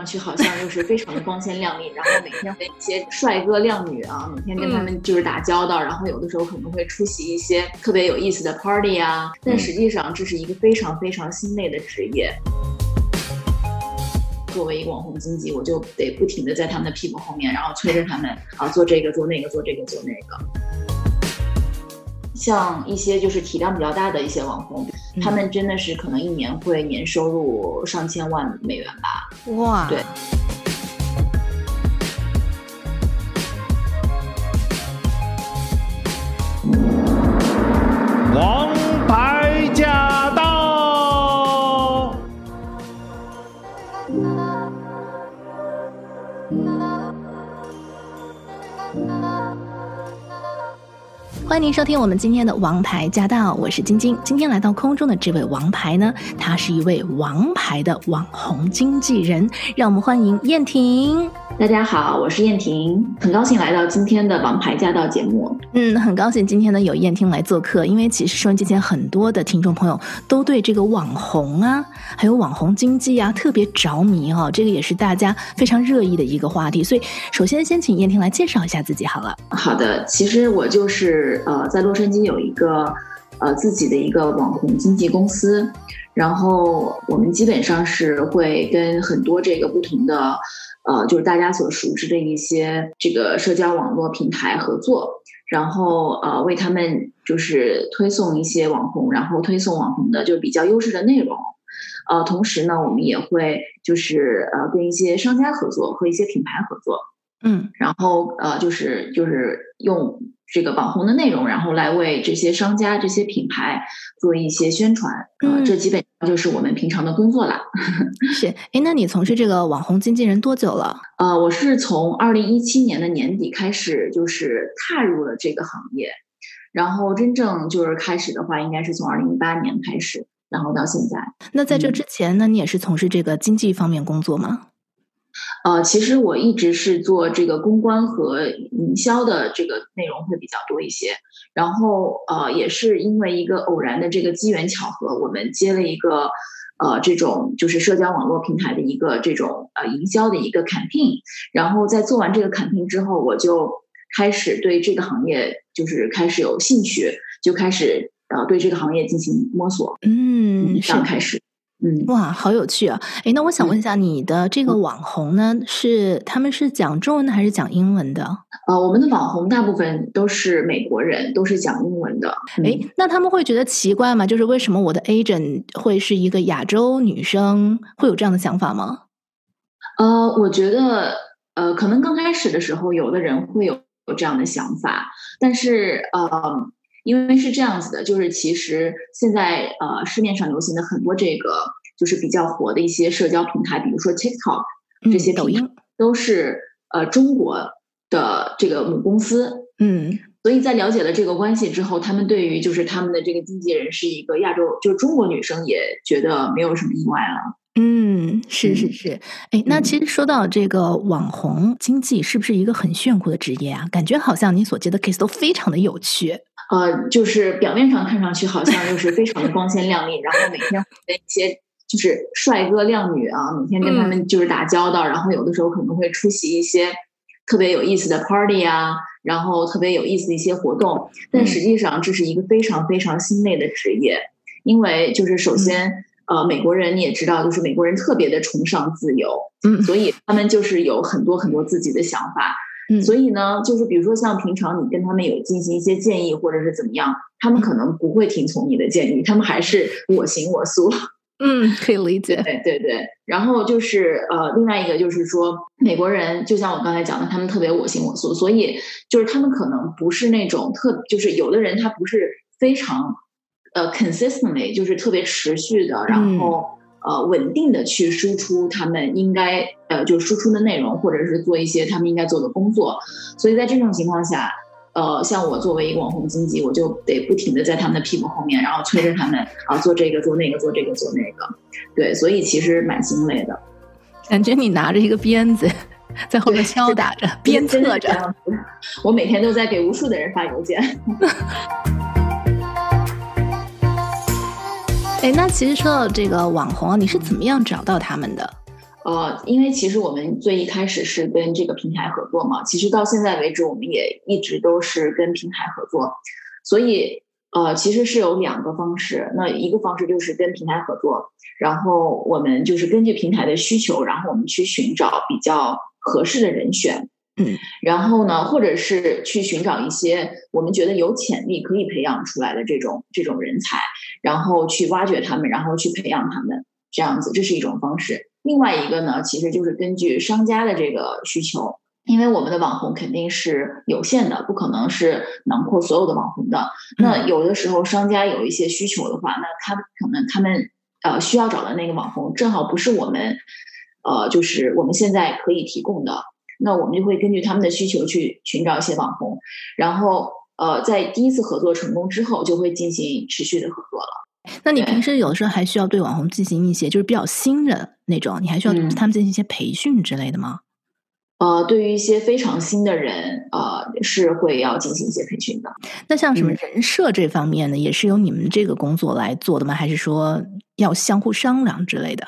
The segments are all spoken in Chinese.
上去好像就是非常的光鲜亮丽，然后每天跟一些帅哥靓女啊，每天跟他们就是打交道，然后有的时候可能会出席一些特别有意思的 party 啊，但实际上这是一个非常非常心累的职业。作为一个网红经济，我就得不停的在他们的屁股后面，然后催着他们啊做这个做那个做这个做那个。像一些就是体量比较大的一些网红，嗯、他们真的是可能一年会年收入上千万美元吧？哇，对。欢迎您收听我们今天的《王牌驾到》，我是晶晶。今天来到空中的这位王牌呢，他是一位王牌的网红经纪人，让我们欢迎燕婷。大家好，我是燕婷，很高兴来到今天的《王牌驾到》节目。嗯，很高兴今天呢有燕婷来做客，因为其实收音机前很多的听众朋友都对这个网红啊，还有网红经济啊特别着迷哈、哦，这个也是大家非常热议的一个话题。所以，首先先请燕婷来介绍一下自己好了。好的，其实我就是呃，在洛杉矶有一个呃自己的一个网红经纪公司，然后我们基本上是会跟很多这个不同的。呃，就是大家所熟知的一些这个社交网络平台合作，然后呃为他们就是推送一些网红，然后推送网红的就比较优质的内容，呃，同时呢，我们也会就是呃跟一些商家合作和一些品牌合作，嗯，然后呃就是就是用。这个网红的内容，然后来为这些商家、这些品牌做一些宣传，嗯、呃，这基本上就是我们平常的工作啦。是，哎，那你从事这个网红经纪人多久了？呃，我是从二零一七年的年底开始，就是踏入了这个行业，然后真正就是开始的话，应该是从二零一八年开始，然后到现在。那在这之前呢，嗯、你也是从事这个经济方面工作吗？呃，其实我一直是做这个公关和营销的这个内容会比较多一些，然后呃，也是因为一个偶然的这个机缘巧合，我们接了一个呃这种就是社交网络平台的一个这种呃营销的一个 campaign，然后在做完这个 campaign 之后，我就开始对这个行业就是开始有兴趣，就开始呃对这个行业进行摸索，嗯，这样开始。嗯，哇，好有趣啊！哎，那我想问一下，你的这个网红呢，嗯、是他们是讲中文的还是讲英文的？呃，我们的网红大部分都是美国人，都是讲英文的。哎、嗯，那他们会觉得奇怪吗？就是为什么我的 agent 会是一个亚洲女生，会有这样的想法吗？呃，我觉得，呃，可能刚开始的时候，有的人会有有这样的想法，但是，呃。因为是这样子的，就是其实现在呃市面上流行的很多这个就是比较火的一些社交平台，比如说 TikTok 这些抖音都是呃中国的这个母公司，嗯，所以在了解了这个关系之后，他们对于就是他们的这个经纪人是一个亚洲，就是中国女生也觉得没有什么意外了。嗯，是是是，哎，那其实说到这个网红经济，是不是一个很炫酷的职业啊？感觉好像你所接的 case 都非常的有趣。呃，就是表面上看上去好像就是非常的光鲜亮丽，然后每天跟一些就是帅哥靓女啊，每天跟他们就是打交道，嗯、然后有的时候可能会出席一些特别有意思的 party 啊，然后特别有意思的一些活动，但实际上这是一个非常非常心累的职业，因为就是首先，呃，美国人你也知道，就是美国人特别的崇尚自由，嗯，所以他们就是有很多很多自己的想法。所以呢，就是比如说像平常你跟他们有进行一些建议或者是怎么样，他们可能不会听从你的建议，他们还是我行我素。嗯，可以理解。对对对。然后就是呃，另外一个就是说，美国人就像我刚才讲的，他们特别我行我素，所以就是他们可能不是那种特，就是有的人他不是非常呃 consistently，就是特别持续的，然后。呃，稳定的去输出他们应该呃，就输出的内容，或者是做一些他们应该做的工作。所以在这种情况下，呃，像我作为一个网红经济，我就得不停的在他们的屁股后面，然后催着他们啊做这个做那个做这个做那个，对，所以其实蛮心累的。感觉你拿着一个鞭子在后面敲打着，鞭策着。我每天都在给无数的人发邮件。哎，那其实说到这个网红，你是怎么样找到他们的？呃，因为其实我们最一开始是跟这个平台合作嘛，其实到现在为止，我们也一直都是跟平台合作，所以呃，其实是有两个方式。那一个方式就是跟平台合作，然后我们就是根据平台的需求，然后我们去寻找比较合适的人选，嗯，然后呢，或者是去寻找一些我们觉得有潜力可以培养出来的这种这种人才，然后去挖掘他们，然后去培养他们，这样子，这是一种方式。另外一个呢，其实就是根据商家的这个需求，因为我们的网红肯定是有限的，不可能是囊括所有的网红的。那有的时候商家有一些需求的话，那他可能他们呃需要找的那个网红正好不是我们呃就是我们现在可以提供的，那我们就会根据他们的需求去寻找一些网红，然后呃在第一次合作成功之后，就会进行持续的合作了。那你平时有的时候还需要对网红进行一些就是比较新的那种，你还需要对他们进行一些培训之类的吗？嗯、呃，对于一些非常新的人，呃，是会要进行一些培训的。那像什么人设这方面呢，嗯、也是由你们这个工作来做的吗？还是说要相互商量之类的？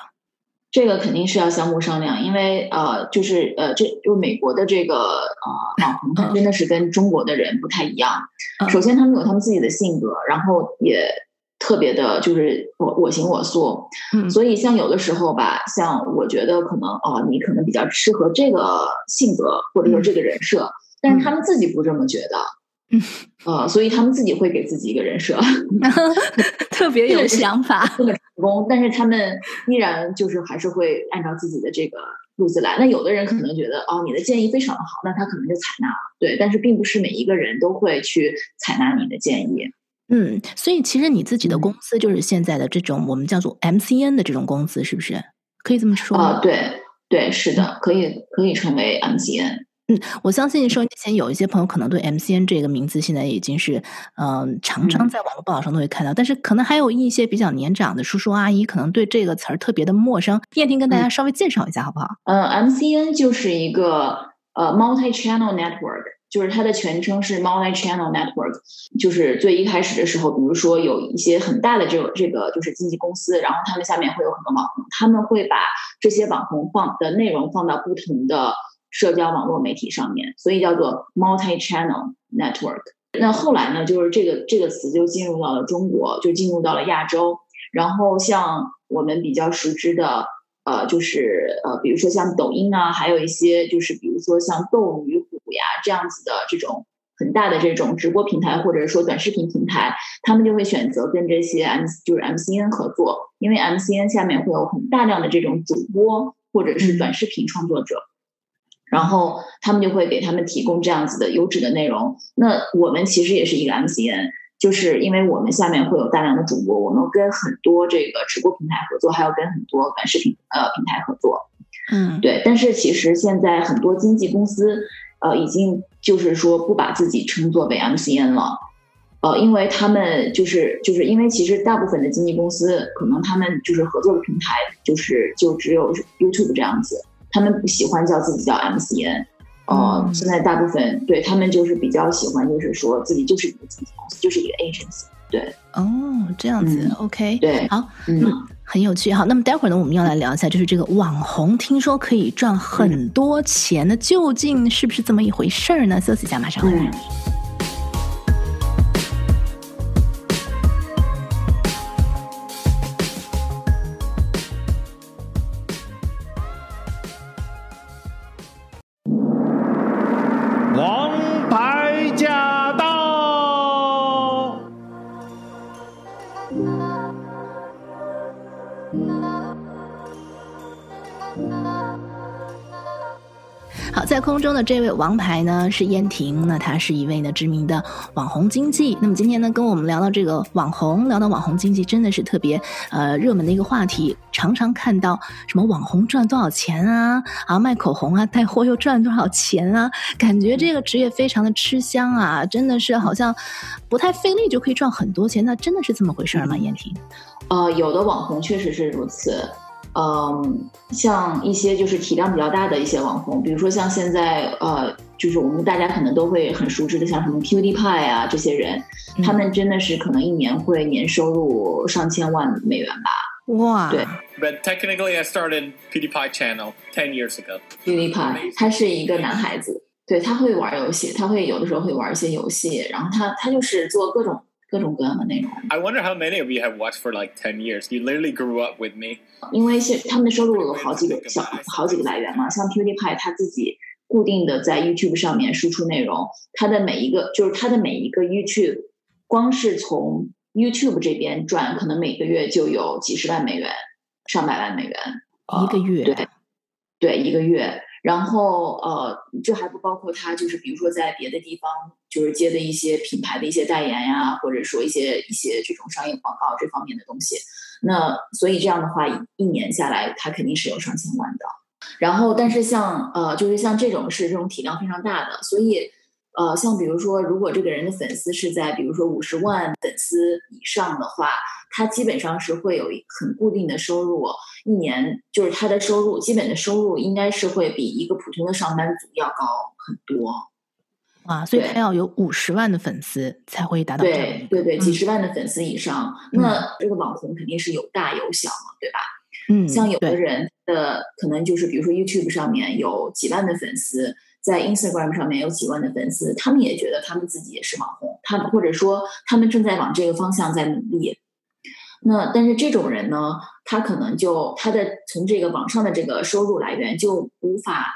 这个肯定是要相互商量，因为呃，就是呃，这就美国的这个呃网红，他真的是跟中国的人不太一样。嗯、首先，他们有他们自己的性格，然后也。特别的，就是我我行我素，嗯，所以像有的时候吧，像我觉得可能哦，你可能比较适合这个性格或者说这个人设，嗯、但是他们自己不这么觉得，嗯，呃，所以他们自己会给自己一个人设，特别有想法，成功，但是他们依然就是还是会按照自己的这个路子来。那有的人可能觉得哦，你的建议非常的好，那他可能就采纳了，对，但是并不是每一个人都会去采纳你的建议。嗯，所以其实你自己的公司就是现在的这种我们叫做 MCN 的这种公司，是不是？可以这么说？啊、呃，对对，是的，可以可以称为 MCN。嗯，我相信收音机前有一些朋友可能对 MCN 这个名字现在已经是嗯、呃，常常在网络报道上都会看到，嗯、但是可能还有一些比较年长的叔叔阿姨可能对这个词儿特别的陌生。燕婷跟大家稍微介绍一下好不好？嗯、呃，MCN 就是一个呃 multi-channel network。就是它的全称是 Multi-Channel Network，就是最一开始的时候，比如说有一些很大的这种这个就是经纪公司，然后他们下面会有很多网红，他们会把这些网红放的内容放到不同的社交网络媒体上面，所以叫做 Multi-Channel Network。那后来呢，就是这个这个词就进入到了中国，就进入到了亚洲，然后像我们比较熟知的。呃，就是呃，比如说像抖音啊，还有一些就是比如说像斗鱼虎呀这样子的这种很大的这种直播平台，或者说短视频平台，他们就会选择跟这些 M 就是 MCN 合作，因为 MCN 下面会有很大量的这种主播或者是短视频创作者，然后他们就会给他们提供这样子的优质的内容。那我们其实也是一个 MCN。就是因为我们下面会有大量的主播，我们跟很多这个直播平台合作，还要跟很多短视频呃平台合作，嗯，对。但是其实现在很多经纪公司呃已经就是说不把自己称作为 MCN 了，呃，因为他们就是就是因为其实大部分的经纪公司可能他们就是合作的平台就是就只有 YouTube 这样子，他们不喜欢叫自己叫 MCN。哦，现在大部分对他们就是比较喜欢，就是说自己就是一个经纪公司，就是一个 agency。对，哦，这样子、嗯、，OK，对，好，嗯，很有趣。好，那么待会儿呢，我们要来聊一下，就是这个网红听说可以赚很多钱，那、嗯、究竟是不是这么一回事儿呢？休息一下，马上回来。嗯空中的这位王牌呢是燕婷，那她是一位呢知名的网红经济。那么今天呢跟我们聊到这个网红，聊到网红经济，真的是特别呃热门的一个话题。常常看到什么网红赚多少钱啊，啊卖口红啊带货又赚多少钱啊，感觉这个职业非常的吃香啊，真的是好像不太费力就可以赚很多钱。那真的是这么回事吗？燕婷？呃，有的网红确实是如此。嗯，像一些就是体量比较大的一些网红，比如说像现在呃，就是我们大家可能都会很熟知的，像什么 PewDiePie 啊这些人，嗯，他们真的是可能一年会年收入上千万美元吧。哇，对。But technically, I started PewDiePie channel ten years ago. PewDiePie，他是一个男孩子，对，他会玩游戏，他会有的时候会玩一些游戏，然后他他就是做各种。各种各样的内容。I wonder how many of you have watched for like ten years. You literally grew up with me. 因为是他们的收入有好几个小好几个来源嘛，像 PewDiePie 他自己固定的在 YouTube 上面输出内容，他的每一个就是他的每一个 YouTube，光是从 YouTube 这边赚，可能每个月就有几十万美元，上百万美元一个月。对，对，一个月。 然后呃，这还不包括他就是比如说在别的地方就是接的一些品牌的一些代言呀，或者说一些一些这种商业广告这方面的东西。那所以这样的话，一年下来他肯定是有上千万的。然后，但是像呃，就是像这种是这种体量非常大的，所以呃，像比如说，如果这个人的粉丝是在比如说五十万粉丝以上的话。他基本上是会有很固定的收入，一年就是他的收入，基本的收入应该是会比一个普通的上班族要高很多。啊，所以他要有五十万的粉丝才会达到。对对对，几十万的粉丝以上，嗯，那这个网红肯定是有大有小嘛，对吧？嗯，像有的人的可能就是比如说 YouTube 上面有几万的粉丝，在 Instagram 上面有几万的粉丝，他们也觉得他们自己也是网红，他们或者说他们正在往这个方向在努力。那但是这种人呢，他可能就他的从这个网上的这个收入来源就无法，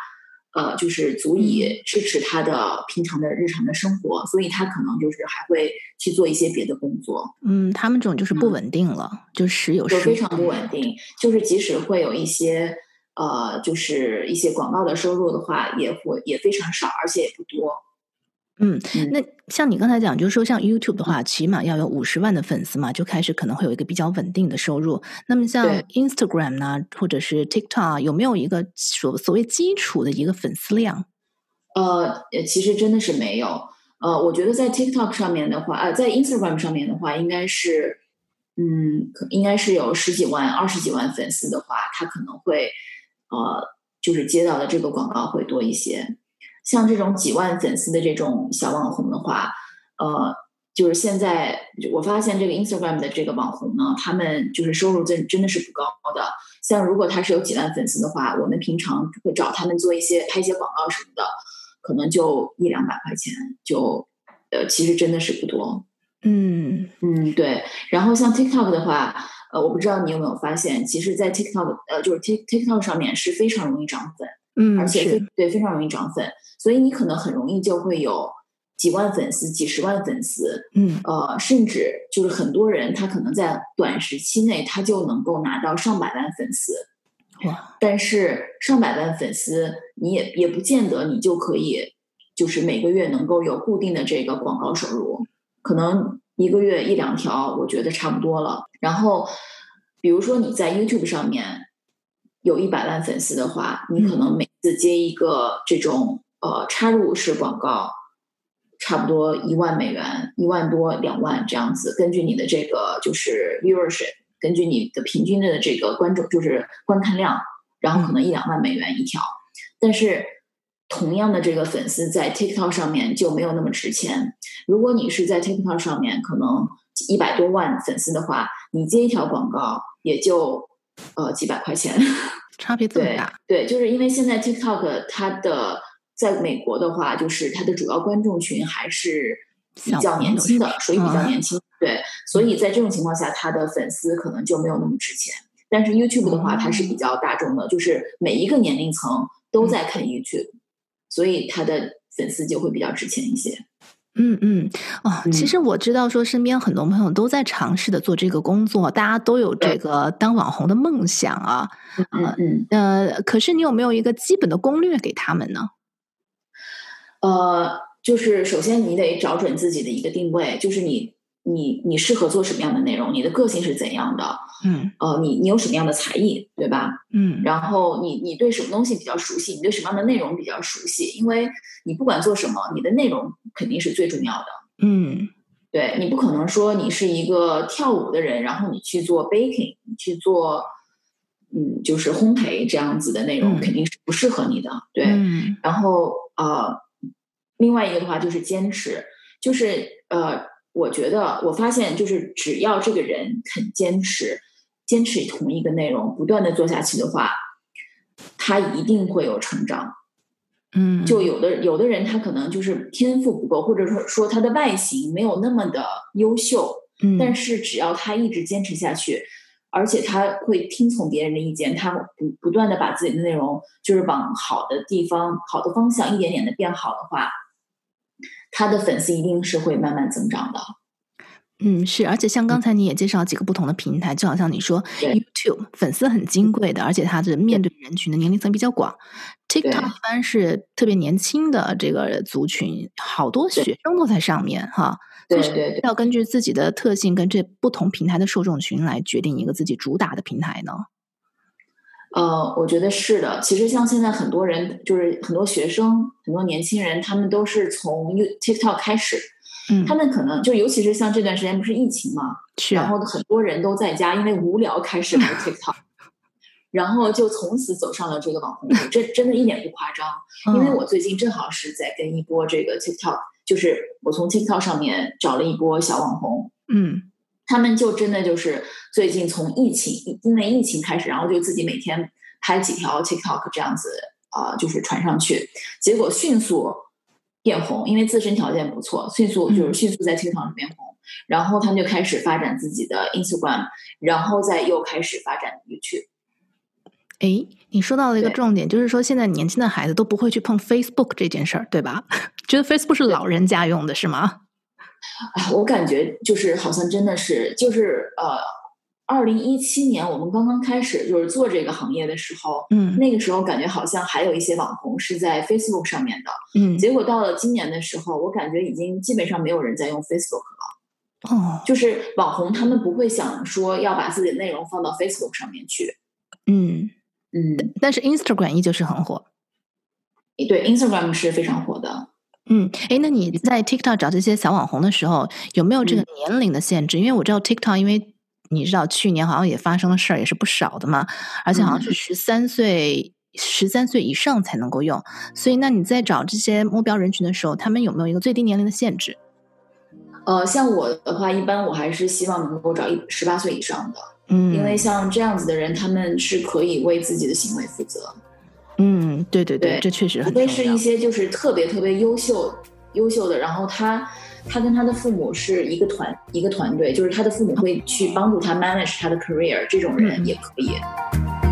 呃，就是足以支持他的平常的日常的生活，所以他可能就是还会去做一些别的工作。嗯，他们这种就是不稳定了，嗯、就时有时就非常不稳定。就是即使会有一些呃，就是一些广告的收入的话，也会也非常少，而且也不多。嗯，那像你刚才讲，就是说像 YouTube 的话，起码要有五十万的粉丝嘛，就开始可能会有一个比较稳定的收入。那么像 Instagram 呢，或者是 TikTok，有没有一个所所谓基础的一个粉丝量？呃，其实真的是没有。呃，我觉得在 TikTok 上面的话，呃，在 Instagram 上面的话，应该是，嗯，应该是有十几万、二十几万粉丝的话，他可能会，呃，就是接到的这个广告会多一些。像这种几万粉丝的这种小网红的话，呃，就是现在我发现这个 Instagram 的这个网红呢，他们就是收入真真的是不高的。像如果他是有几万粉丝的话，我们平常会找他们做一些拍一些广告什么的，可能就一两百块钱，就呃，其实真的是不多。嗯嗯，对。然后像 TikTok 的话，呃，我不知道你有没有发现，其实，在 TikTok 呃，就是 Tik TikTok 上面是非常容易涨粉。嗯，而且对，非常容易涨粉，所以你可能很容易就会有几万粉丝、几十万粉丝，嗯，呃，甚至就是很多人他可能在短时期内他就能够拿到上百万粉丝，哇！但是上百万粉丝你也也不见得你就可以，就是每个月能够有固定的这个广告收入，可能一个月一两条，我觉得差不多了。然后，比如说你在 YouTube 上面。有一百万粉丝的话，你可能每次接一个这种呃插入式广告，差不多一万美元，一万多两万这样子。根据你的这个就是 viewership，根据你的平均的这个观众就是观看量，然后可能一两万美元一条。但是同样的这个粉丝在 TikTok 上面就没有那么值钱。如果你是在 TikTok 上面可能一百多万粉丝的话，你接一条广告也就。呃，几百块钱，差别这么大。对，对，就是因为现在 TikTok 它的在美国的话，就是它的主要观众群还是比较年轻的，属于比较年轻。对，所以在这种情况下，它的粉丝可能就没有那么值钱。但是 YouTube 的话，它是比较大众的，就是每一个年龄层都在看 YouTube，所以他的粉丝就会比较值钱一些。嗯嗯哦，其实我知道，说身边很多朋友都在尝试的做这个工作，大家都有这个当网红的梦想啊。嗯嗯，呃，可是你有没有一个基本的攻略给他们呢？呃，就是首先你得找准自己的一个定位，就是你你你适合做什么样的内容，你的个性是怎样的，嗯，呃，你你有什么样的才艺，对吧？嗯，然后你你对什么东西比较熟悉，你对什么样的内容比较熟悉，因为你不管做什么，你的内容肯定是最重要的。嗯，对，你不可能说你是一个跳舞的人，然后你去做 baking，你去做。嗯，就是烘焙这样子的内容肯定是不适合你的，嗯、对。嗯、然后呃，另外一个的话就是坚持，就是呃，我觉得我发现就是只要这个人肯坚持，坚持同一个内容，不断的做下去的话，他一定会有成长。嗯，就有的有的人他可能就是天赋不够，或者说说他的外形没有那么的优秀，嗯，但是只要他一直坚持下去。而且他会听从别人的意见，他不不断的把自己的内容就是往好的地方、好的方向一点点的变好的话，他的粉丝一定是会慢慢增长的。嗯，是，而且像刚才你也介绍几个不同的平台，嗯、就好像你说 YouTube 粉丝很金贵的，而且它的面对人群的年龄层比较广。TikTok 一般是特别年轻的这个族群，好多学生都在上面哈。对对对，要根据自己的特性跟这不同平台的受众群来决定一个自己主打的平台呢？呃，我觉得是的。其实像现在很多人，就是很多学生、很多年轻人，他们都是从 TikTok 开始。嗯，他们可能就尤其是像这段时间不是疫情嘛，是。然后很多人都在家，因为无聊开始玩 TikTok，然后就从此走上了这个网红路。这真的一点不夸张，因为我最近正好是在跟一波这个 TikTok。就是我从 TikTok 上面找了一波小网红，嗯，他们就真的就是最近从疫情，因为疫情开始，然后就自己每天拍几条 TikTok 这样子啊、呃，就是传上去，结果迅速变红，因为自身条件不错，迅速就是迅速在 TikTok 上变红，嗯、然后他们就开始发展自己的 Instagram，然后再又开始发展 YouTube。哎，你说到了一个重点，就是说现在年轻的孩子都不会去碰 Facebook 这件事儿，对吧？觉得 Facebook 是老人家用的，是吗？啊，我感觉就是好像真的是，就是呃，二零一七年我们刚刚开始就是做这个行业的时候，嗯，那个时候感觉好像还有一些网红是在 Facebook 上面的，嗯，结果到了今年的时候，我感觉已经基本上没有人在用 Facebook 了，哦，就是网红他们不会想说要把自己的内容放到 Facebook 上面去，嗯。嗯，但是 Instagram 依旧是很火，对，Instagram 是非常火的。嗯，哎，那你在 TikTok 找这些小网红的时候，有没有这个年龄的限制？嗯、因为我知道 TikTok，因为你知道去年好像也发生的事儿也是不少的嘛，而且好像是十三岁、十三岁以上才能够用。所以，那你在找这些目标人群的时候，他们有没有一个最低年龄的限制？呃，像我的话，一般我还是希望能够找一十八岁以上的。嗯，因为像这样子的人，他们是可以为自己的行为负责。嗯，对对对，对这确实很重要。除非是一些就是特别特别优秀、优秀的，然后他他跟他的父母是一个团一个团队，就是他的父母会去帮助他 manage 他的 career，这种人也可以。我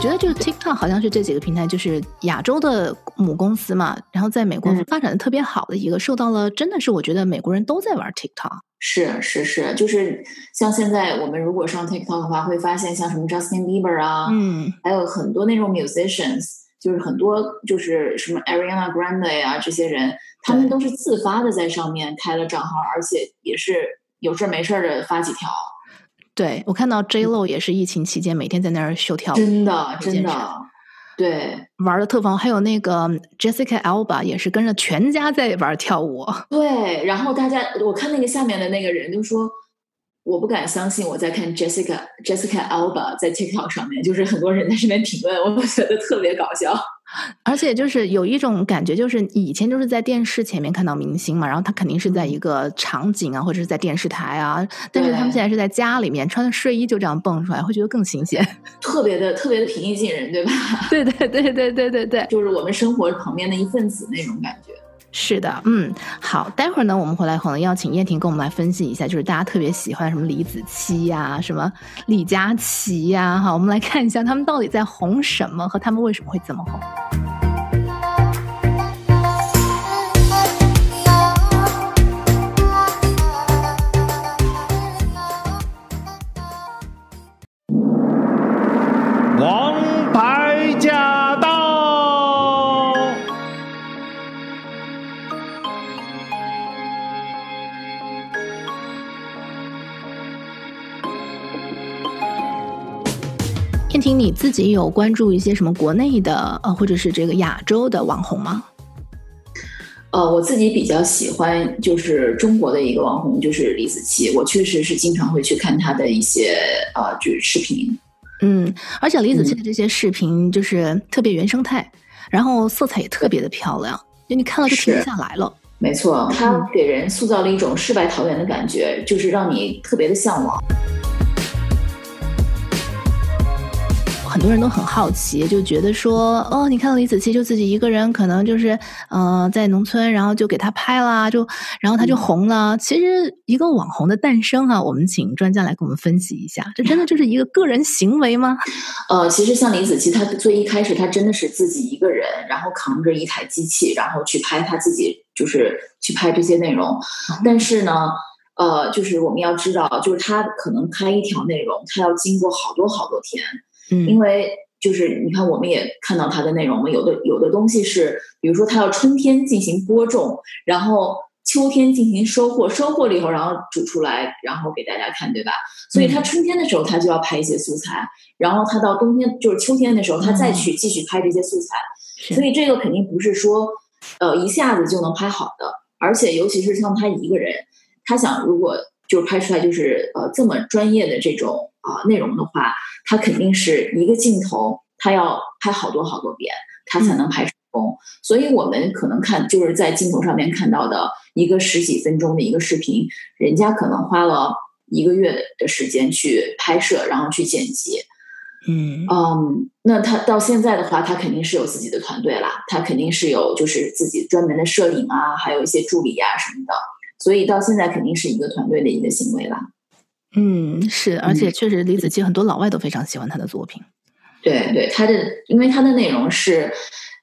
觉得就是 TikTok 好像是这几个平台，就是亚洲的母公司嘛，然后在美国发展的特别好的一个，受到了真的是我觉得美国人都在玩 TikTok。是是是，就是像现在我们如果上 TikTok 的话，会发现像什么 Justin Bieber 啊，嗯，还有很多那种 musicians，就是很多就是什么 Ariana Grande 啊这些人，他们都是自发的在上面开了账号，而且也是有事没事的发几条。对，我看到 J Lo 也是疫情期间每天在那儿秀跳舞，真的真的，对，玩的特疯。还有那个 Jessica Alba 也是跟着全家在玩跳舞。对，然后大家我看那个下面的那个人就说，我不敢相信我在看 Jessica Jessica Alba 在 TikTok 上面，就是很多人在上面评论，我觉得特别搞笑。而且就是有一种感觉，就是以前就是在电视前面看到明星嘛，然后他肯定是在一个场景啊，或者是在电视台啊，但是他们现在是在家里面穿的睡衣就这样蹦出来，会觉得更新鲜，特别的特别的平易近人，对吧？对对对对对对对，就是我们生活旁边的一份子那种感觉。是的，嗯，好，待会儿呢，我们回来可能要请燕婷跟我们来分析一下，就是大家特别喜欢什么李子柒呀、什么李佳琦呀，哈，我们来看一下他们到底在红什么，和他们为什么会这么红。婷婷，你自己有关注一些什么国内的呃，或者是这个亚洲的网红吗？呃，我自己比较喜欢就是中国的一个网红，就是李子柒。我确实是经常会去看她的一些呃，就是视频。嗯，而且李子柒的这些视频就是特别原生态，嗯、然后色彩也特别的漂亮，就你看了就停不下来了。没错，她给人塑造了一种世外桃源的感觉，嗯、就是让你特别的向往。很多人都很好奇，就觉得说，哦，你看到李子柒就自己一个人，可能就是，呃，在农村，然后就给他拍啦，就，然后他就红了。嗯、其实一个网红的诞生啊，我们请专家来给我们分析一下，这真的就是一个个人行为吗？呃，其实像李子柒，他最一开始他真的是自己一个人，然后扛着一台机器，然后去拍他自己，就是去拍这些内容。嗯、但是呢，呃，就是我们要知道，就是他可能拍一条内容，他要经过好多好多天。嗯，因为就是你看，我们也看到它的内容嘛，有的有的东西是，比如说它要春天进行播种，然后秋天进行收获，收获了以后，然后煮出来，然后给大家看，对吧？所以它春天的时候，它就要拍一些素材，然后它到冬天就是秋天的时候，它再去继续拍这些素材，所以这个肯定不是说，呃，一下子就能拍好的，而且尤其是像他一个人，他想如果就拍出来就是呃这么专业的这种啊、呃、内容的话。他肯定是一个镜头，他要拍好多好多遍，他才能拍成功。嗯、所以我们可能看就是在镜头上面看到的一个十几分钟的一个视频，人家可能花了一个月的时间去拍摄，然后去剪辑。嗯嗯，那他到现在的话，他肯定是有自己的团队啦，他肯定是有就是自己专门的摄影啊，还有一些助理啊什么的。所以到现在肯定是一个团队的一个行为啦。嗯，是，而且确实，李子柒很多老外都非常喜欢他的作品。对对，他的，因为他的内容是，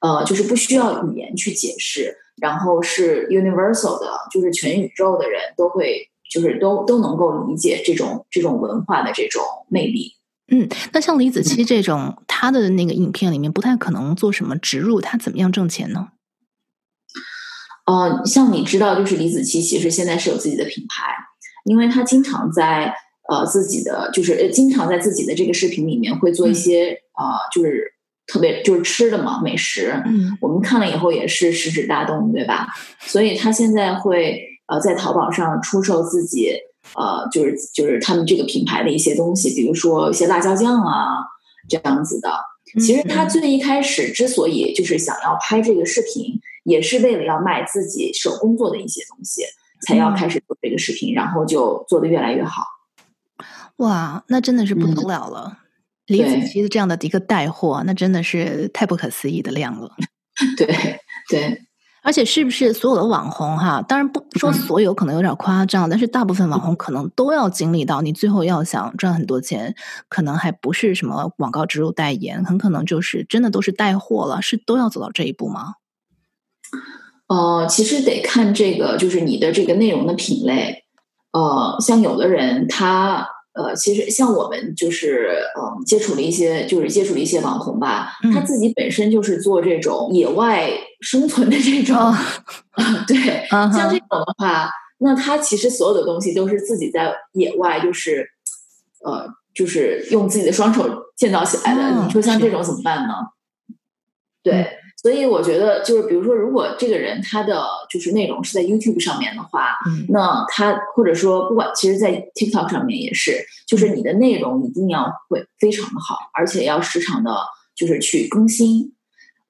呃，就是不需要语言去解释，然后是 universal 的，就是全宇宙的人都会，就是都都能够理解这种这种文化的这种魅力。嗯，那像李子柒这种，他的那个影片里面不太可能做什么植入，他怎么样挣钱呢？呃，像你知道，就是李子柒其实现在是有自己的品牌。因为他经常在呃自己的就是经常在自己的这个视频里面会做一些呃、就是特别就是吃的嘛美食，嗯，我们看了以后也是食指大动，对吧？所以他现在会呃在淘宝上出售自己呃就是就是他们这个品牌的一些东西，比如说一些辣椒酱啊这样子的。其实他最一开始之所以就是想要拍这个视频，也是为了要卖自己手工做的一些东西。才要开始做这个视频，嗯、然后就做的越来越好。哇，那真的是不得了了！嗯、李子柒的这样的一个带货，那真的是太不可思议的量了。对对，而且是不是所有的网红哈？当然不说所有，可能有点夸张，嗯、但是大部分网红可能都要经历到，你最后要想赚很多钱，可能还不是什么广告植入代言，很可能就是真的都是带货了，是都要走到这一步吗？呃，其实得看这个，就是你的这个内容的品类。呃，像有的人他呃，其实像我们就是呃，接触了一些，就是接触了一些网红吧，嗯、他自己本身就是做这种野外生存的这种，哦、对，嗯、像这种的话，那他其实所有的东西都是自己在野外，就是呃，就是用自己的双手建造起来的。哦、你说像这种怎么办呢？是对。嗯所以我觉得，就是比如说，如果这个人他的就是内容是在 YouTube 上面的话，嗯、那他或者说不管，其实，在 TikTok 上面也是，就是你的内容一定要会非常的好，而且要时常的，就是去更新。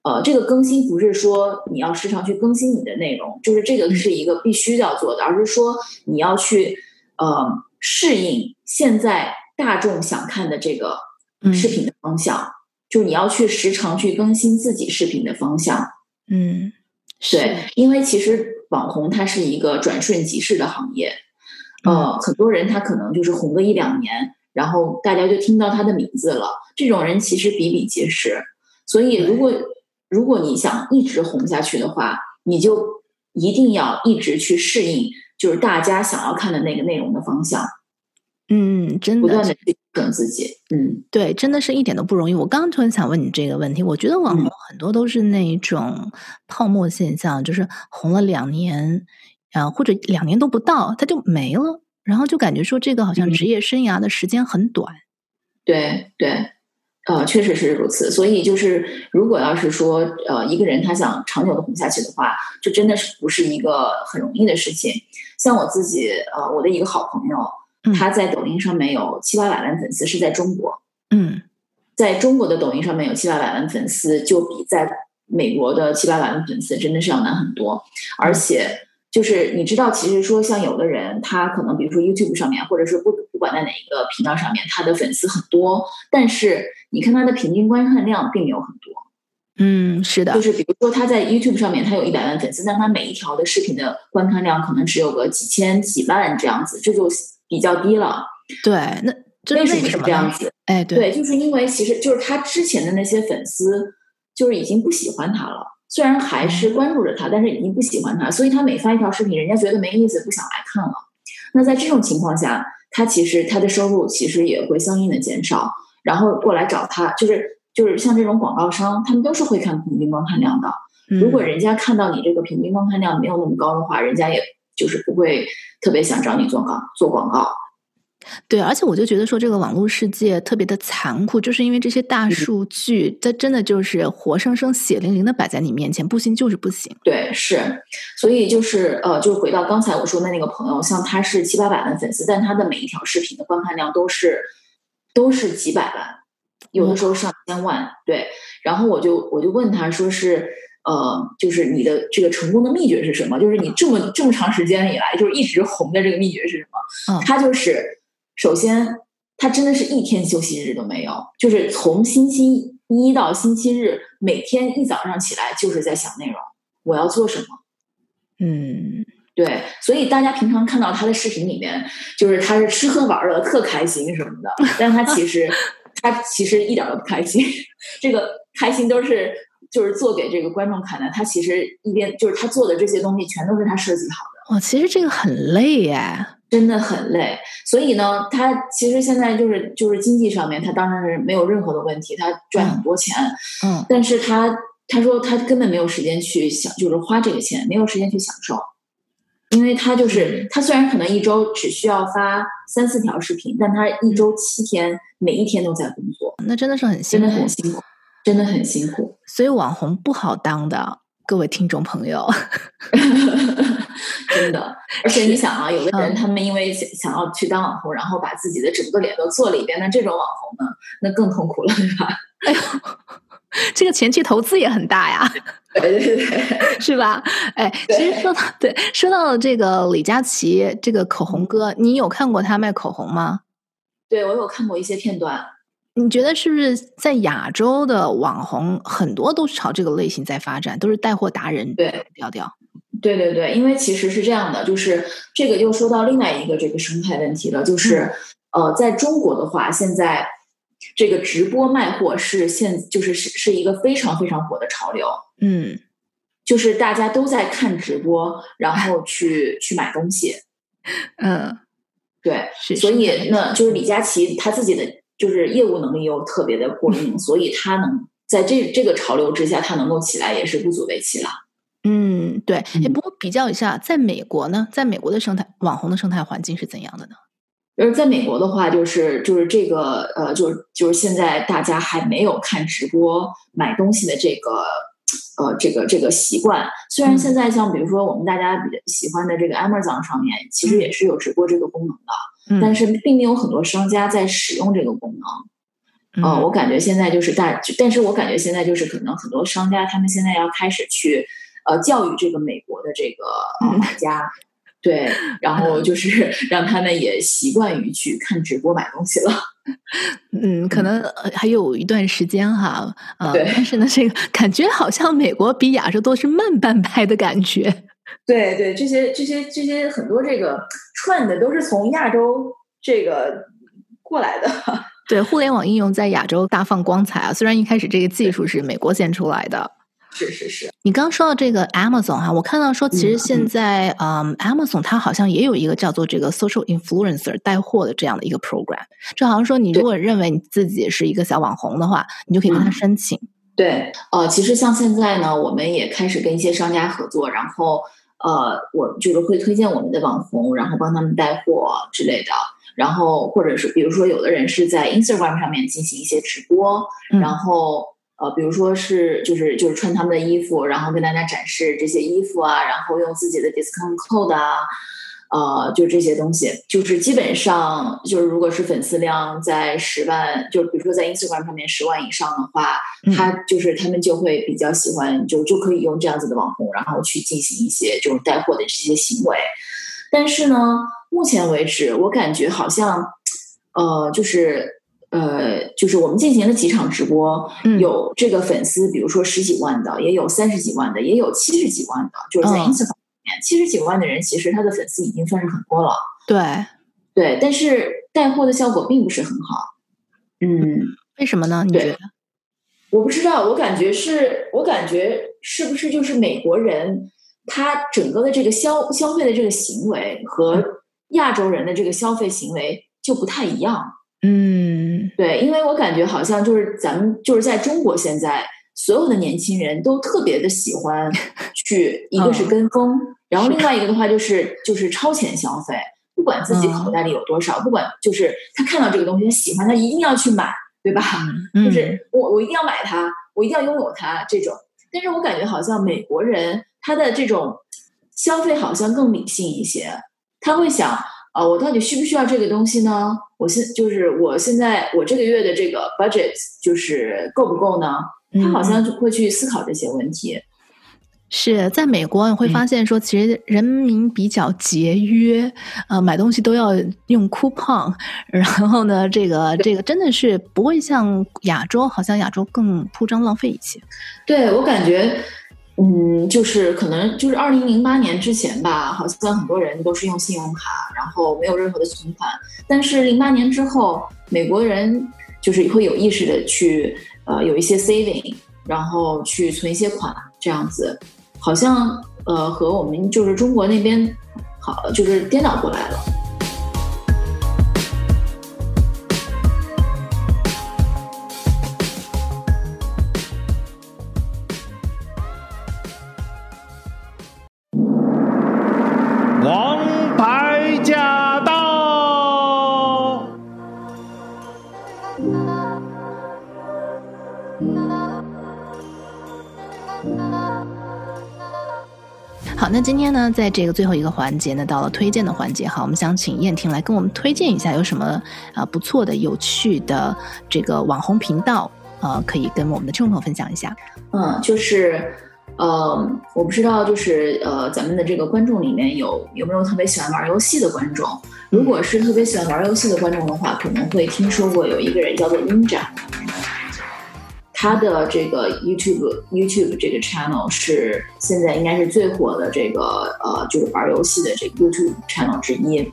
呃，这个更新不是说你要时常去更新你的内容，就是这个是一个必须要做的，而是说你要去呃适应现在大众想看的这个视频的方向。嗯就你要去时常去更新自己视频的方向，嗯，对，因为其实网红它是一个转瞬即逝的行业，呃，嗯、很多人他可能就是红个一两年，然后大家就听到他的名字了，这种人其实比比皆是，所以如果如果你想一直红下去的话，你就一定要一直去适应，就是大家想要看的那个内容的方向。嗯，真的不断的去跟自己，嗯，对，真的是一点都不容易。我刚刚突然想问你这个问题，我觉得网红很多都是那种泡沫现象，嗯、就是红了两年，啊，或者两年都不到，他就没了，然后就感觉说这个好像职业生涯的时间很短。对对，呃，确实是如此。所以就是，如果要是说，呃，一个人他想长久的红下去的话，就真的是不是一个很容易的事情。像我自己，呃，我的一个好朋友，嗯、他在抖音上面有七八百万粉丝，是在中国。嗯，在中国的抖音上面有七八百万粉丝，就比在美国的七八百万粉丝真的是要难很多。而且，就是你知道，其实说像有的人，他可能比如说 YouTube 上面，或者是不不管在哪一个频道上面，他的粉丝很多，但是。你看他的平均观看量并没有很多，嗯，是的，就是比如说他在 YouTube 上面他有一百万粉丝，但他每一条的视频的观看量可能只有个几千几万这样子，这就比较低了。对，那为什么是这样子？哎，对，对，就是因为其实就是他之前的那些粉丝就是已经不喜欢他了，虽然还是关注着他，但是已经不喜欢他，所以他每发一条视频，人家觉得没意思，不想来看了。那在这种情况下，他其实他的收入其实也会相应的减少。然后过来找他，就是就是像这种广告商，他们都是会看平均观看量的。如果人家看到你这个平均观看量没有那么高的话，人家也就是不会特别想找你做广做广告。对，而且我就觉得说这个网络世界特别的残酷，就是因为这些大数据，它真的就是活生生血淋淋的摆在你面前，不行就是不行。对，是，所以就是呃，就回到刚才我说的那个朋友，像他是七八百万粉丝，但他的每一条视频的观看量都是。都是几百万，有的时候上千万，嗯、对。然后我就我就问他说是，呃，就是你的这个成功的秘诀是什么？就是你这么这么长时间以来，就是一直红的这个秘诀是什么？嗯，他就是首先他真的是一天休息日都没有，就是从星期一到星期日，每天一早上起来就是在想内容，我要做什么？嗯。对，所以大家平常看到他的视频里面，就是他是吃喝玩乐特开心什么的，但他其实 他其实一点都不开心，这个开心都是就是做给这个观众看的。他其实一边就是他做的这些东西全都是他设计好的。哦，其实这个很累耶，真的很累。所以呢，他其实现在就是就是经济上面，他当然是没有任何的问题，他赚很多钱。嗯，但是他他说他根本没有时间去想，就是花这个钱，没有时间去享受。因为他就是他，虽然可能一周只需要发三四条视频，但他一周七天，每一天都在工作，那真的是很辛苦，真的很辛苦，真的很辛苦。所以网红不好当的，各位听众朋友，真的。而且你想啊，有的人他们因为想想要去当网红，然后把自己的整个脸都做了一遍，那这种网红呢，那更痛苦了，对吧？哎呦，这个前期投资也很大呀。对对对，是吧？哎，其实说到对，说到这个李佳琦这个口红哥，你有看过他卖口红吗？对，我有看过一些片段。你觉得是不是在亚洲的网红很多都是朝这个类型在发展，都是带货达人对调调？对对对，因为其实是这样的，就是这个又说到另外一个这个生态问题了，就是、嗯、呃，在中国的话，现在。这个直播卖货是现就是是是一个非常非常火的潮流，嗯，就是大家都在看直播，然后去去买东西，嗯，对，是所以那就是李佳琦他自己的就是业务能力又特别的过硬，嗯，所以他能在这这个潮流之下，他能够起来也是不足为奇了。嗯，对。哎，不过比较一下，在美国呢，在美国的生态网红的生态环境是怎样的呢？而在美国的话，就是就是这个呃，就是就是现在大家还没有看直播买东西的这个呃这个这个习惯。虽然现在像比如说我们大家比较喜欢的这个 Amazon 上面，其实也是有直播这个功能的，嗯、但是并没有很多商家在使用这个功能。呃，我感觉现在就是大，但是我感觉现在就是可能很多商家他们现在要开始去呃教育这个美国的这个呃买家。嗯对，然后就是让他们也习惯于去看直播买东西了。嗯，可能还有一段时间哈。呃，但是呢，这个感觉好像美国比亚洲都是慢半拍的感觉。对对，这些这些这些很多这个串的都是从亚洲这个过来的。对，互联网应用在亚洲大放光彩啊！虽然一开始这个技术是美国先出来的。是是是，你刚刚说到这个 Amazon 哈，我看到说其实现在嗯，嗯，Amazon 它好像也有一个叫做这个 Social Influencer 带货的这样的一个 program，就好像说你如果认为你自己是一个小网红的话，你就可以跟他申请。嗯、对，呃，其实像现在呢，我们也开始跟一些商家合作，然后呃，我就是会推荐我们的网红，然后帮他们带货之类的。然后或者是比如说有的人是在 Instagram 上面进行一些直播，嗯、然后呃，比如说是就是就是穿他们的衣服，然后跟大家展示这些衣服啊，然后用自己的 discount code 啊。呃，就这些东西，就是基本上就是，如果是粉丝量在十万，就比如说在 Instagram 上面十万以上的话，嗯、他就是他们就会比较喜欢，就就可以用这样子的网红，然后去进行一些这种带货的这些行为。但是呢，目前为止，我感觉好像，呃，就是呃，就是我们进行了几场直播，嗯、有这个粉丝，比如说十几万的，也有三十几万的，也有七十几万的，就是在 Instagram。哦七十几万的人，其实他的粉丝已经算是很多了。对，对，但是带货的效果并不是很好。嗯，为什么呢？你觉得？我不知道，我感觉是，我感觉是不是就是美国人他整个的这个消消费的这个行为和亚洲人的这个消费行为就不太一样。嗯，对，因为我感觉好像就是咱们就是在中国现在所有的年轻人都特别的喜欢去，一个是跟风。嗯然后另外一个的话就是就是超前消费，不管自己口袋里有多少，嗯、不管就是他看到这个东西他喜欢，他一定要去买，对吧？嗯、就是我我一定要买它，我一定要拥有它这种。但是我感觉好像美国人他的这种消费好像更理性一些，他会想啊、呃，我到底需不需要这个东西呢？我现就是我现在我这个月的这个 budget 就是够不够呢？他好像就会去思考这些问题。嗯是在美国，你会发现说，其实人民比较节约，嗯、呃，买东西都要用 coupon，然后呢，这个这个真的是不会像亚洲，好像亚洲更铺张浪费一些。对，我感觉，嗯，就是可能就是二零零八年之前吧，好像很多人都是用信用卡，然后没有任何的存款。但是零八年之后，美国人就是会有意识的去呃有一些 saving，然后去存一些款，这样子。好像呃和我们就是中国那边好就是颠倒过来了。那今天呢，在这个最后一个环节呢，到了推荐的环节哈，我们想请燕婷来跟我们推荐一下，有什么啊、不错的、有趣的这个网红频道，呃，可以跟我们的听众分享一下。嗯，就是呃，我不知道，就是呃，咱们的这个观众里面有有没有特别喜欢玩游戏的观众？如果是特别喜欢玩游戏的观众的话，可能会听说过有一个人叫做 Ninja。他的这个 YouTube YouTube 这个 channel 是现在应该是最火的这个呃，就是玩游戏的这个 YouTube channel 之一。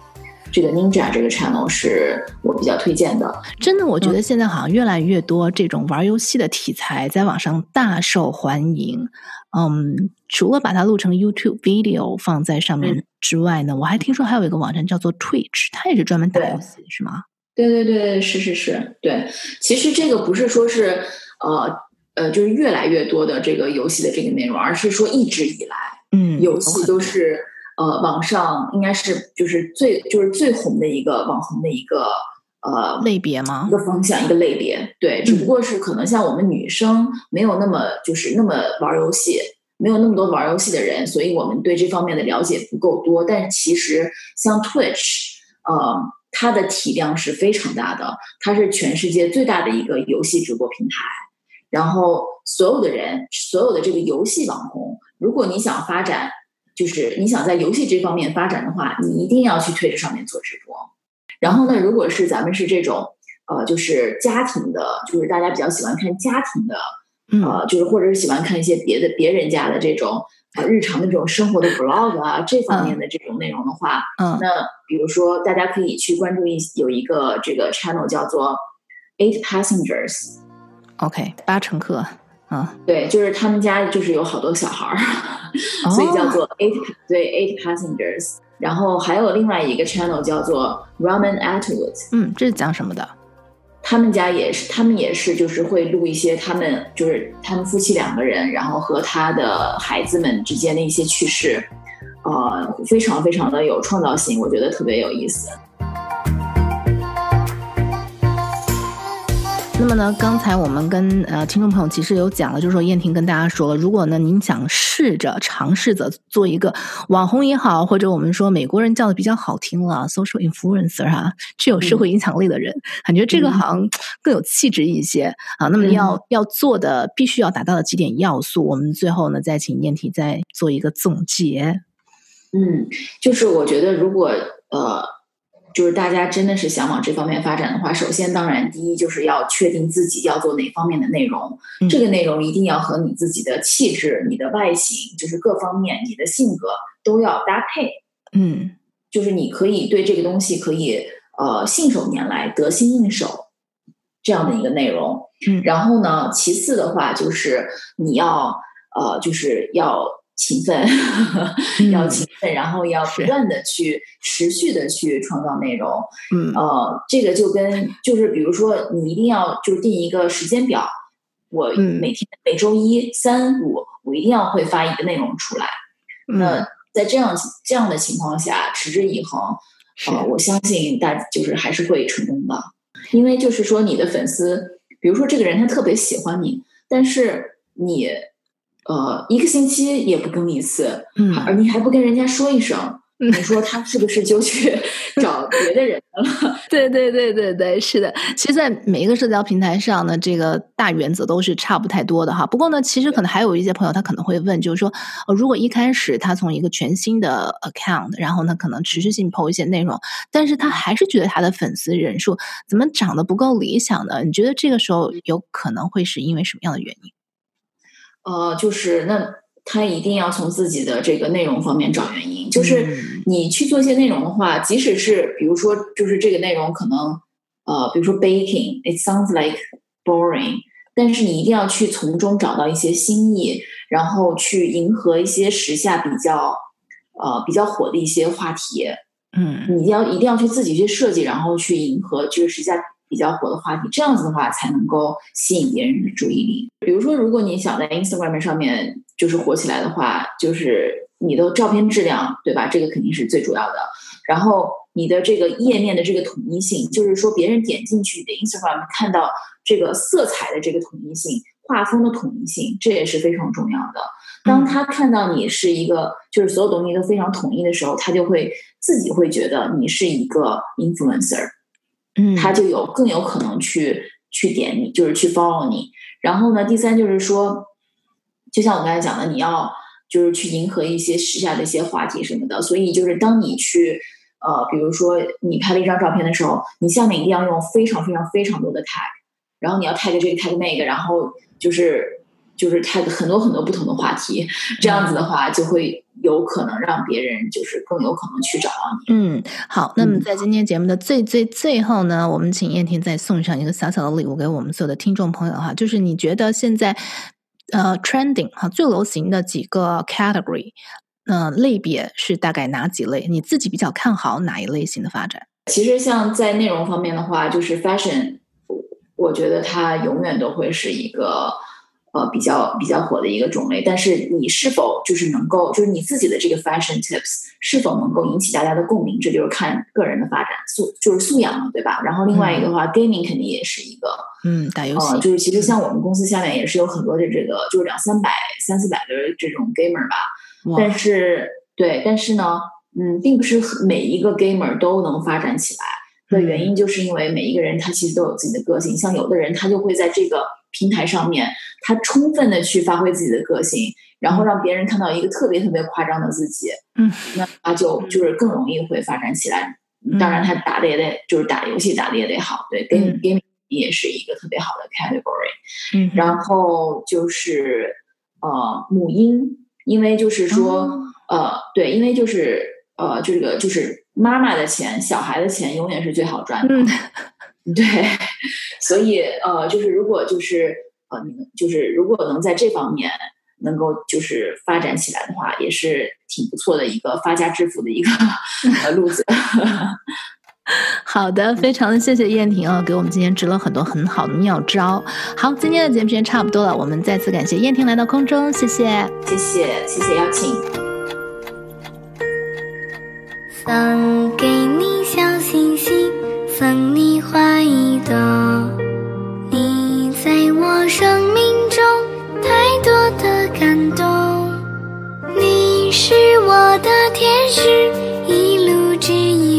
这个 Ninja 这个 channel 是我比较推荐的。真的，我觉得现在好像越来越多这种玩游戏的题材在网上大受欢迎。嗯，除了把它录成 YouTube video 放在上面之外呢，嗯、我还听说还有一个网站叫做 Twitch，它也是专门打游戏，是吗？对对对，是是是，对。其实这个不是说是。呃呃，就是越来越多的这个游戏的这个内容，而是说一直以来，嗯，游戏都是呃网上应该是就是最就是最红的一个网红的一个呃类别吗？一个方向，一个类别，对，只不过是可能像我们女生没有那么就是那么玩游戏，没有那么多玩游戏的人，所以我们对这方面的了解不够多。但其实像 Twitch，呃，它的体量是非常大的，它是全世界最大的一个游戏直播平台。然后，所有的人，所有的这个游戏网红，如果你想发展，就是你想在游戏这方面发展的话，你一定要去 Twitch 上面做直播。然后呢，如果是咱们是这种，呃，就是家庭的，就是大家比较喜欢看家庭的，呃，就是或者是喜欢看一些别的别人家的这种呃日常的这种生活的 vlog 啊，这方面的这种内容的话，嗯，那比如说大家可以去关注一有一个这个 channel 叫做 Eight Passengers。OK，八乘客，嗯，对，就是他们家就是有好多小孩儿，所以叫做 eight，对，eight passengers。然后还有另外一个 channel 叫做 Ramen Atwood，嗯，这是讲什么的？他们家也是，他们也是，就是会录一些他们就是他们夫妻两个人，然后和他的孩子们之间的一些趣事，呃，非常非常的有创造性，我觉得特别有意思。那么呢，刚才我们跟呃听众朋友其实有讲了，就是说燕婷跟大家说了，如果呢您想试着尝试着做一个网红也好，或者我们说美国人叫的比较好听了，social influencer 哈、啊，具有社会影响力的人，嗯、感觉这个好像更有气质一些、嗯、啊。那么要要做的，必须要达到的几点要素，我们最后呢再请燕婷再做一个总结。嗯，就是我觉得如果呃。就是大家真的是想往这方面发展的话，首先当然第一就是要确定自己要做哪方面的内容，嗯、这个内容一定要和你自己的气质、你的外形，就是各方面你的性格都要搭配。嗯，就是你可以对这个东西可以呃信手拈来、得心应手这样的一个内容。嗯，然后呢，其次的话就是你要呃就是要。勤奋，要勤奋，然后要不断的去持续的去创造内容。嗯，呃，这个就跟就是比如说，你一定要就定一个时间表，我每天、嗯、每周一、三、五，我一定要会发一个内容出来。嗯、那在这样这样的情况下，持之以恒，呃，我相信大就是还是会成功的，因为就是说你的粉丝，比如说这个人他特别喜欢你，但是你。呃，一个星期也不更一次，嗯，而你还不跟人家说一声，嗯，你说他是不是就去找别的人了？对对对对对，是的。其实，在每一个社交平台上呢，这个大原则都是差不太多的哈。不过呢，其实可能还有一些朋友，他可能会问，就是说，呃，如果一开始他从一个全新的 account，然后呢，可能持续性 po 一些内容，但是他还是觉得他的粉丝人数怎么涨得不够理想呢？你觉得这个时候有可能会是因为什么样的原因？呃，就是那他一定要从自己的这个内容方面找原因。就是你去做一些内容的话，即使是比如说，就是这个内容可能呃，比如说 baking，it sounds like boring，但是你一定要去从中找到一些新意，然后去迎合一些时下比较呃比较火的一些话题。嗯，你要一定要去自己去设计，然后去迎合这个时下。比较火的话题，这样子的话才能够吸引别人的注意力。比如说，如果你想在 Instagram 上面就是火起来的话，就是你的照片质量，对吧？这个肯定是最主要的。然后你的这个页面的这个统一性，就是说别人点进去你的 Instagram 看到这个色彩的这个统一性、画风的统一性，这也是非常重要的。当他看到你是一个就是所有东西都非常统一的时候，他就会自己会觉得你是一个 influencer。嗯，他就有更有可能去去点你，就是去 follow 你。然后呢，第三就是说，就像我刚才讲的，你要就是去迎合一些时下的一些话题什么的。所以就是当你去呃，比如说你拍了一张照片的时候，你下面一定要用非常非常非常多的 tag，然后你要 tag 这个 tag 那个，然后就是就是 tag 很多很多不同的话题，这样子的话就会。有可能让别人就是更有可能去找到你。嗯，好。那么在今天节目的最最最后呢，嗯、我们请燕婷再送上一个小小的礼物给我们所有的听众朋友哈，就是你觉得现在呃 trending 哈最流行的几个 category，呃类别是大概哪几类？你自己比较看好哪一类型的发展？其实像在内容方面的话，就是 fashion，我觉得它永远都会是一个。呃，比较比较火的一个种类，但是你是否就是能够，就是你自己的这个 fashion tips 是否能够引起大家的共鸣，这就是看个人的发展素，就是素养嘛，对吧？然后另外一个的话、嗯、，gaming 肯定也是一个，嗯，打游戏，呃，就是其实像我们公司下面也是有很多的这个，就是两三百、三四百的这种 gamer 吧。但是，对，但是呢，嗯，并不是每一个 gamer 都能发展起来的原因，就是因为每一个人他其实都有自己的个性，像有的人他就会在这个。平台上面，他充分的去发挥自己的个性，然后让别人看到一个特别特别夸张的自己，嗯，那他就就是更容易会发展起来。嗯、当然，他打的也得就是打游戏打的也得好，对，game game 也是一个特别好的 category。嗯，然后就是呃母婴，因为就是说、哦、呃对，因为就是呃这个就是妈妈的钱，小孩的钱永远是最好赚的。嗯。对，所以呃，就是如果就是呃，你们就是如果能在这方面能够就是发展起来的话，也是挺不错的一个发家致富的一个呃路子。好的，非常的谢谢燕婷啊，给我们今天支了很多很好的妙招。好，今天的节目时间差不多了，我们再次感谢燕婷来到空中，谢谢，谢谢，谢谢邀请。送给你小星星。送你花一朵你在我生命中太多的感动。你是我的天使一路指引。